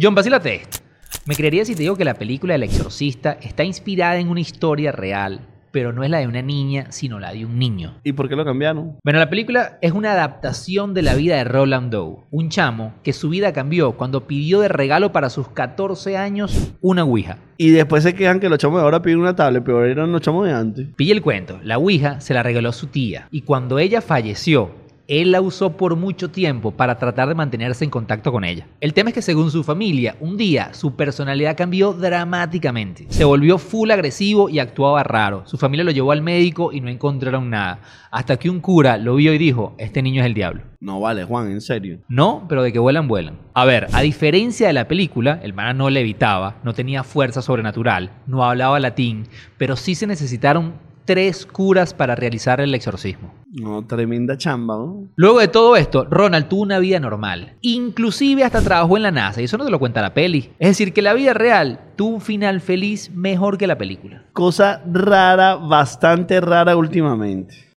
John, vacílate. Me creería si te digo que la película El Exorcista está inspirada en una historia real, pero no es la de una niña, sino la de un niño. ¿Y por qué lo cambiaron? Bueno, la película es una adaptación de la vida de Roland Doe, un chamo que su vida cambió cuando pidió de regalo para sus 14 años una Ouija. Y después se quejan que los chamos de ahora piden una tablet, pero eran los chamos de antes. Pille el cuento, la Ouija se la regaló su tía y cuando ella falleció, él la usó por mucho tiempo para tratar de mantenerse en contacto con ella. El tema es que según su familia, un día su personalidad cambió dramáticamente. Se volvió full agresivo y actuaba raro. Su familia lo llevó al médico y no encontraron nada. Hasta que un cura lo vio y dijo, este niño es el diablo. No vale, Juan, en serio. No, pero de que vuelan, vuelan. A ver, a diferencia de la película, el mana no levitaba, no tenía fuerza sobrenatural, no hablaba latín, pero sí se necesitaron tres curas para realizar el exorcismo. No, tremenda chamba, ¿no? Luego de todo esto, Ronald tuvo una vida normal. Inclusive hasta trabajó en la NASA, y eso no te lo cuenta la peli. Es decir, que la vida real tuvo un final feliz mejor que la película. Cosa rara, bastante rara últimamente.